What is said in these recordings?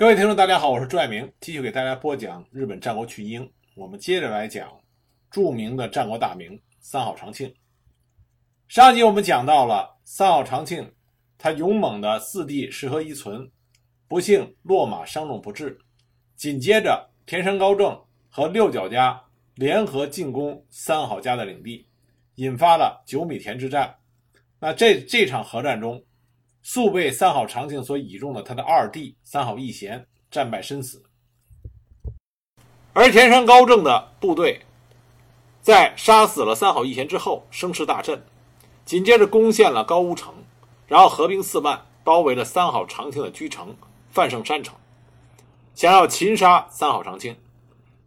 各位听众，大家好，我是朱爱明，继续给大家播讲日本战国群英。我们接着来讲著名的战国大名三好长庆。上集我们讲到了三好长庆，他勇猛的四弟石河一存，不幸落马伤重不治。紧接着田山高正和六角家联合进攻三好家的领地，引发了九米田之战。那这这场合战中，素被三好长庆所倚重的他的二弟三好义贤战败身死，而田山高正的部队在杀死了三好义贤之后声势大振，紧接着攻陷了高屋城，然后合兵四万包围了三好长庆的居城范胜山城，想要擒杀三好长庆。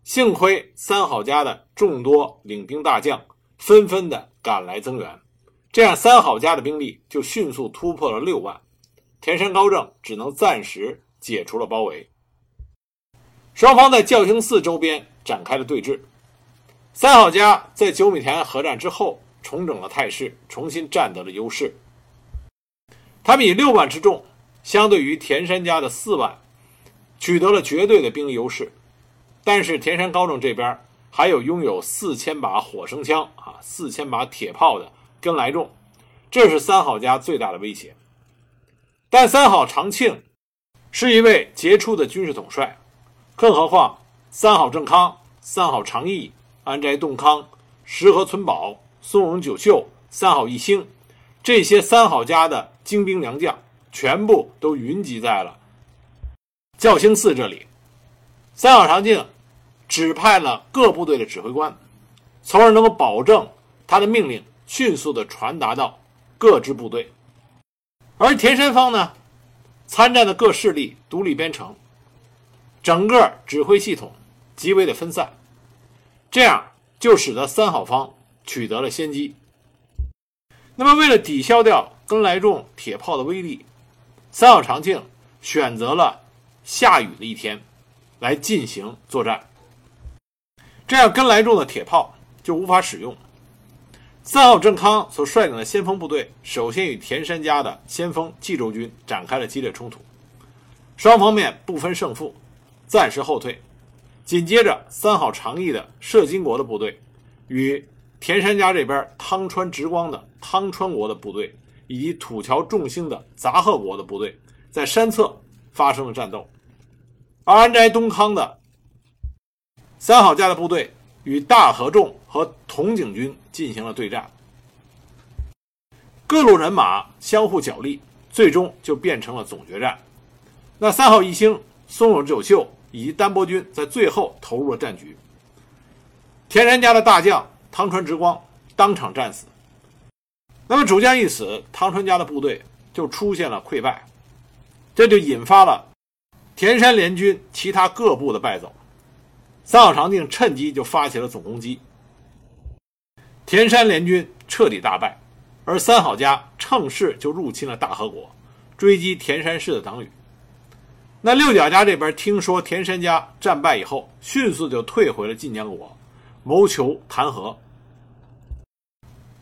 幸亏三好家的众多领兵大将纷纷的赶来增援。这样，三好家的兵力就迅速突破了六万，田山高正只能暂时解除了包围。双方在教兴寺周边展开了对峙。三好家在九米田合战之后重整了态势，重新占得了优势。他们以六万之众，相对于田山家的四万，取得了绝对的兵力优势。但是田山高正这边还有拥有四千把火绳枪啊，四千把铁炮的。跟来众，这是三好家最大的威胁。但三好长庆是一位杰出的军事统帅，更何况三好正康、三好长义、安斋洞康、石河村宝、松荣九秀、三好义兴，这些三好家的精兵良将，全部都云集在了教兴寺这里。三好长庆指派了各部队的指挥官，从而能够保证他的命令。迅速的传达到各支部队，而田山方呢，参战的各势力独立编成，整个指挥系统极为的分散，这样就使得三好方取得了先机。那么，为了抵消掉根来众铁炮的威力，三好长庆选择了下雨的一天来进行作战，这样根来众的铁炮就无法使用。三好正康所率领的先锋部队，首先与田山家的先锋冀州军展开了激烈冲突，双方面不分胜负，暂时后退。紧接着，三好长义的摄津国的部队与田山家这边汤川直光的汤川国的部队，以及土桥重兴的杂贺国的部队，在山侧发生了战斗。而安斋东康的三好家的部队与大和众和铜井军。进行了对战，各路人马相互角力，最终就变成了总决战。那三号一星、松永九秀以及丹波军在最后投入了战局。田山家的大将汤川直光当场战死。那么主将一死，汤川家的部队就出现了溃败，这就引发了田山联军其他各部的败走。三好长庆趁机就发起了总攻击。田山联军彻底大败，而三好家乘势就入侵了大和国，追击田山氏的党羽。那六角家这边听说田山家战败以后，迅速就退回了晋江国，谋求谈和。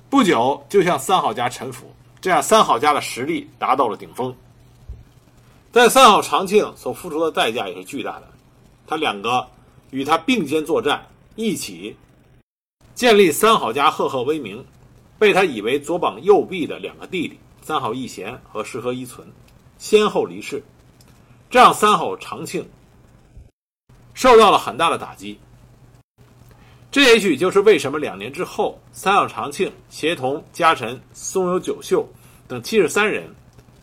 不久就向三好家臣服，这样三好家的实力达到了顶峰。但三好长庆所付出的代价也是巨大的，他两个与他并肩作战，一起。建立三好家赫赫威名，被他以为左膀右臂的两个弟弟三好义贤和石河一存，先后离世，这让三好长庆受到了很大的打击。这也许就是为什么两年之后，三好长庆协同家臣松有九秀等七十三人，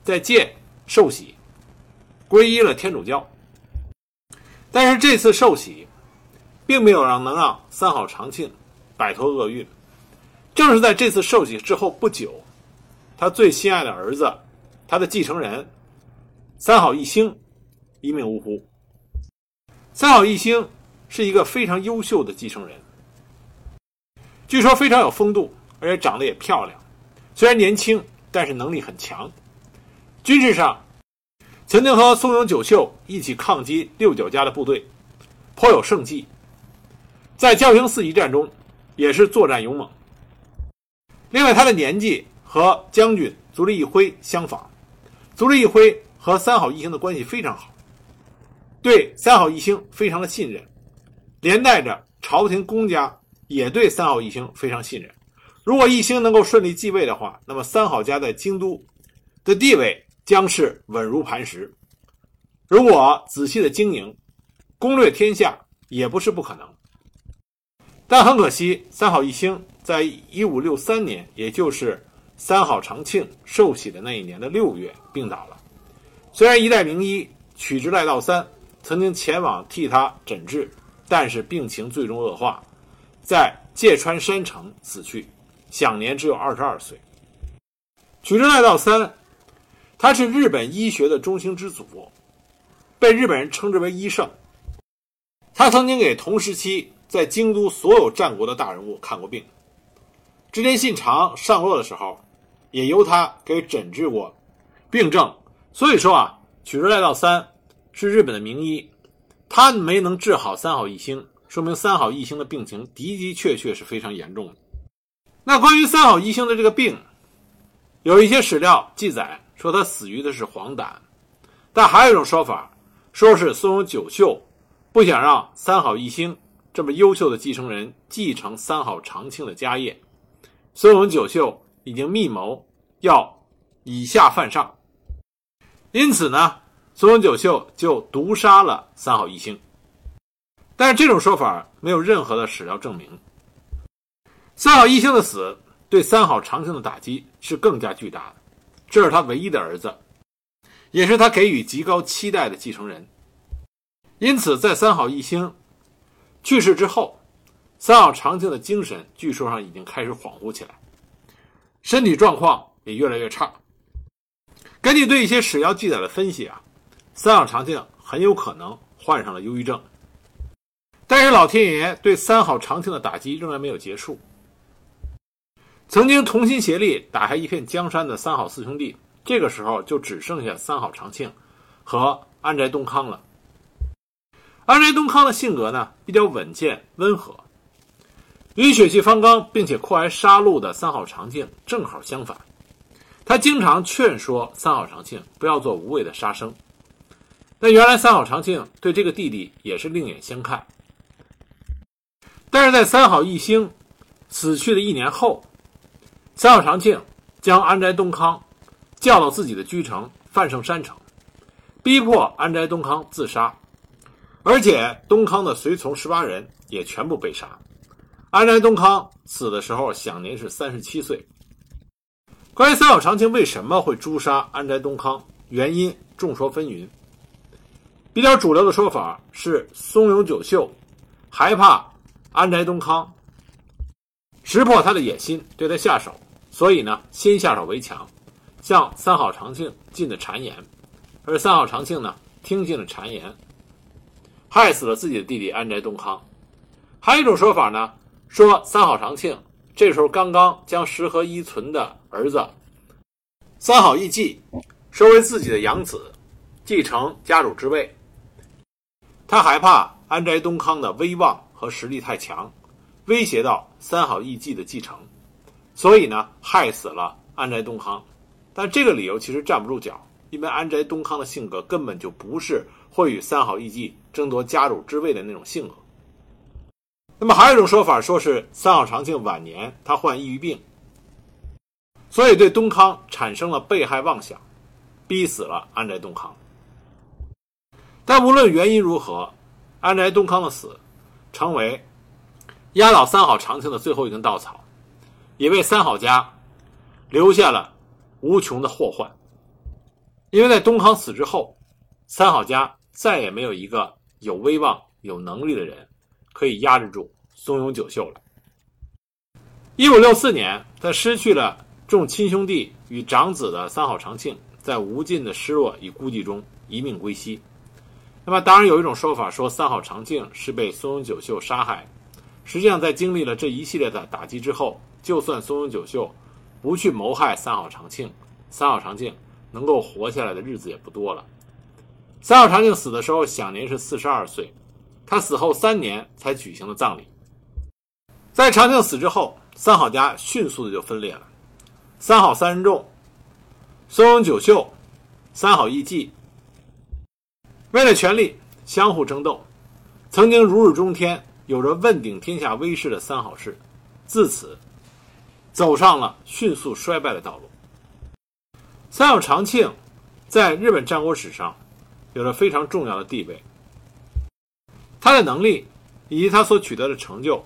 在建受洗，皈依了天主教。但是这次受洗，并没有让能让三好长庆。摆脱厄运，正是在这次受洗之后不久，他最心爱的儿子，他的继承人三好义兴一命呜呼。三好义兴是一个非常优秀的继承人，据说非常有风度，而且长得也漂亮。虽然年轻，但是能力很强。军事上，曾经和松永九秀一起抗击六九家的部队，颇有胜绩。在教兴寺一战中。也是作战勇猛。另外，他的年纪和将军足利义辉相仿，足利义辉和三好义兴的关系非常好。对三好义兴非常的信任，连带着朝廷公家也对三好义兴非常信任。如果义兴能够顺利继位的话，那么三好家在京都的地位将是稳如磐石。如果仔细的经营，攻略天下也不是不可能。但很可惜，三好义兴在一五六三年，也就是三好长庆寿喜的那一年的六月病倒了。虽然一代名医取直赖道三曾经前往替他诊治，但是病情最终恶化，在芥川山城死去，享年只有二十二岁。取直赖道三，他是日本医学的中兴之祖，被日本人称之为医圣。他曾经给同时期。在京都，所有战国的大人物看过病。织田信长上洛的时候，也由他给诊治过病症。所以说啊，取直赖道三是日本的名医，他没能治好三好义兴，说明三好义兴的病情的的确确是非常严重的。那关于三好义兴的这个病，有一些史料记载说他死于的是黄疸，但还有一种说法，说是松永久秀不想让三好义兴。这么优秀的继承人继承三好长庆的家业，孙文九秀已经密谋要以下犯上，因此呢，孙文九秀就毒杀了三好义兴。但是这种说法没有任何的史料证明。三好义兴的死对三好长庆的打击是更加巨大的，这是他唯一的儿子，也是他给予极高期待的继承人。因此，在三好义兴。去世之后，三好长庆的精神据说上已经开始恍惚起来，身体状况也越来越差。根据对一些史料记载的分析啊，三好长庆很有可能患上了忧郁症。但是老天爷对三好长庆的打击仍然没有结束。曾经同心协力打下一片江山的三好四兄弟，这个时候就只剩下三好长庆和安宅东康了。安宅东康的性格呢比较稳健温和，与血气方刚并且酷爱杀戮的三好长庆正好相反。他经常劝说三好长庆不要做无谓的杀生。那原来三好长庆对这个弟弟也是另眼相看。但是在三好义兴死去的一年后，三好长庆将安宅东康叫到自己的居城范胜山城，逼迫安宅东康自杀。而且东康的随从十八人也全部被杀。安宅东康死的时候享年是三十七岁。关于三好长庆为什么会诛杀安宅东康，原因众说纷纭。比较主流的说法是松永久秀害怕安宅东康识破他的野心，对他下手，所以呢先下手为强，向三好长庆进的谗言，而三好长庆呢听信了谗言。害死了自己的弟弟安宅东康，还有一种说法呢，说三好长庆这时候刚刚将石河一存的儿子三好义继收为自己的养子，继承家主之位。他害怕安宅东康的威望和实力太强，威胁到三好义继的继承，所以呢，害死了安宅东康。但这个理由其实站不住脚，因为安宅东康的性格根本就不是。会与三好义继争夺家主之位的那种性格。那么还有一种说法，说是三好长庆晚年他患抑郁病，所以对东康产生了被害妄想，逼死了安宅东康。但无论原因如何，安宅东康的死，成为压倒三好长庆的最后一根稻草，也为三好家留下了无穷的祸患。因为在东康死之后，三好家。再也没有一个有威望、有能力的人可以压制住松永久秀了。一五六四年，他失去了众亲兄弟与长子的三好长庆，在无尽的失落与孤寂中一命归西。那么，当然有一种说法说三好长庆是被松永久秀杀害。实际上，在经历了这一系列的打击之后，就算松永久秀不去谋害三好长庆，三好长庆能够活下来的日子也不多了。三好长庆死的时候享年是四十二岁，他死后三年才举行了葬礼。在长庆死之后，三好家迅速的就分裂了。三好三人众，松永久秀，三好义继，为了权力，相互争斗，曾经如日中天、有着问鼎天下威势的三好氏，自此走上了迅速衰败的道路。三好长庆在日本战国史上有着非常重要的地位，他的能力以及他所取得的成就，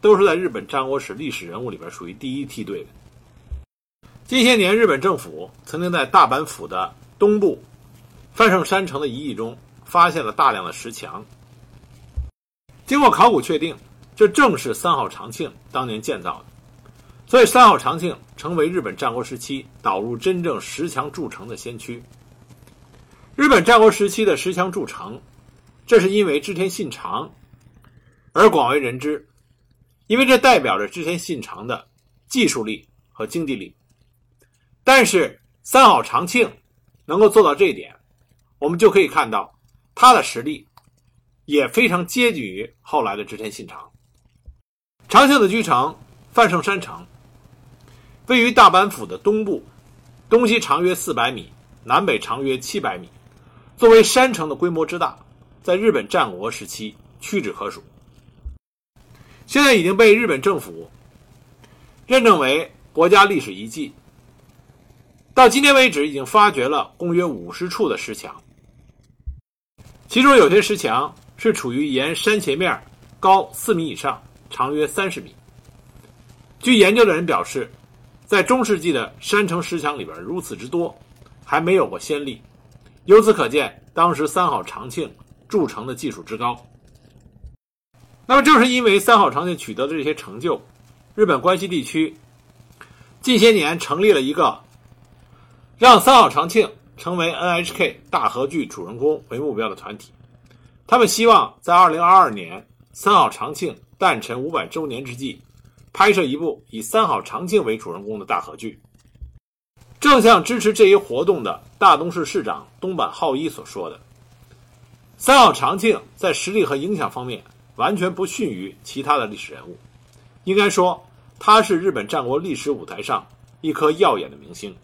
都是在日本战国史历史人物里边属于第一梯队的。近些年，日本政府曾经在大阪府的东部范盛山城的遗迹中发现了大量的石墙。经过考古确定，这正是三好长庆当年建造的，所以三好长庆成为日本战国时期导入真正石墙筑城的先驱。日本战国时期的石墙筑城，这是因为织田信长而广为人知，因为这代表着织田信长的技术力和经济力。但是三好长庆能够做到这一点，我们就可以看到他的实力也非常接近于后来的织田信长。长庆的居城范盛山城位于大阪府的东部，东西长约四百米，南北长约七百米。作为山城的规模之大，在日本战国时期屈指可数。现在已经被日本政府认证为国家历史遗迹。到今天为止，已经发掘了共约五十处的石墙，其中有些石墙是处于沿山斜面高四米以上，长约三十米。据研究的人表示，在中世纪的山城石墙里边如此之多，还没有过先例。由此可见，当时三好长庆铸成的技术之高。那么，正是因为三好长庆取得的这些成就，日本关西地区近些年成立了一个。让三好长庆成为 NHK 大和剧主人公为目标的团体，他们希望在2022年三好长庆诞辰五百周年之际，拍摄一部以三好长庆为主人公的大和剧。正像支持这一活动的大东市市长东坂浩一所说的，三好长庆在实力和影响方面完全不逊于其他的历史人物，应该说他是日本战国历史舞台上一颗耀眼的明星。